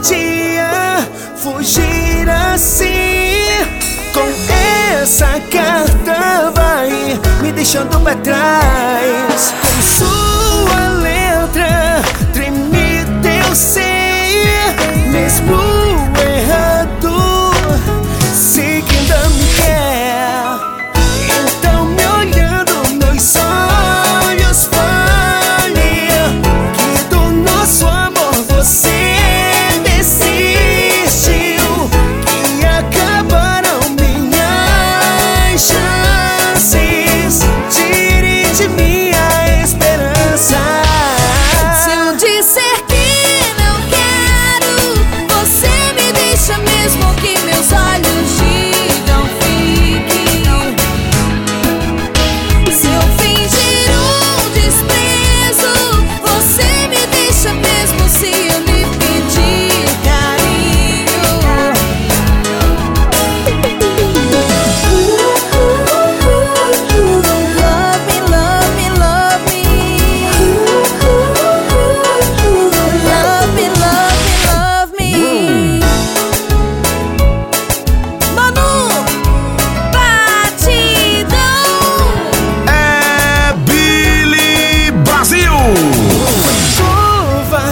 podia fugir assim. Com essa carta vai me deixando pra trás. Com sua letra tremida eu sei, mesmo.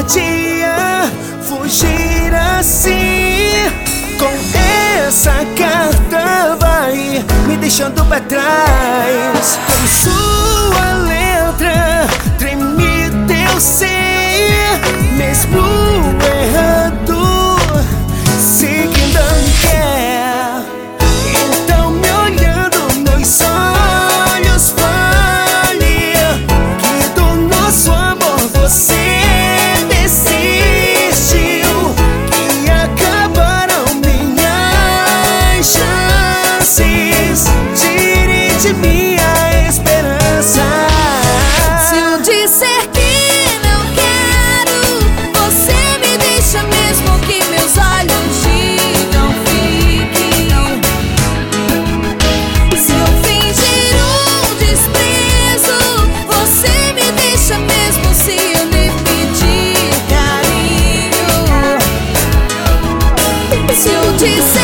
podia fugir assim. Com essa carta vai me deixando pra trás. Como luz, tire de mim a esperança. Se eu disser que não quero, você me deixa mesmo que meus olhos digam fiquem. Se eu fingir um desprezo, você me deixa mesmo se eu lhe pedir carinho. Se eu disser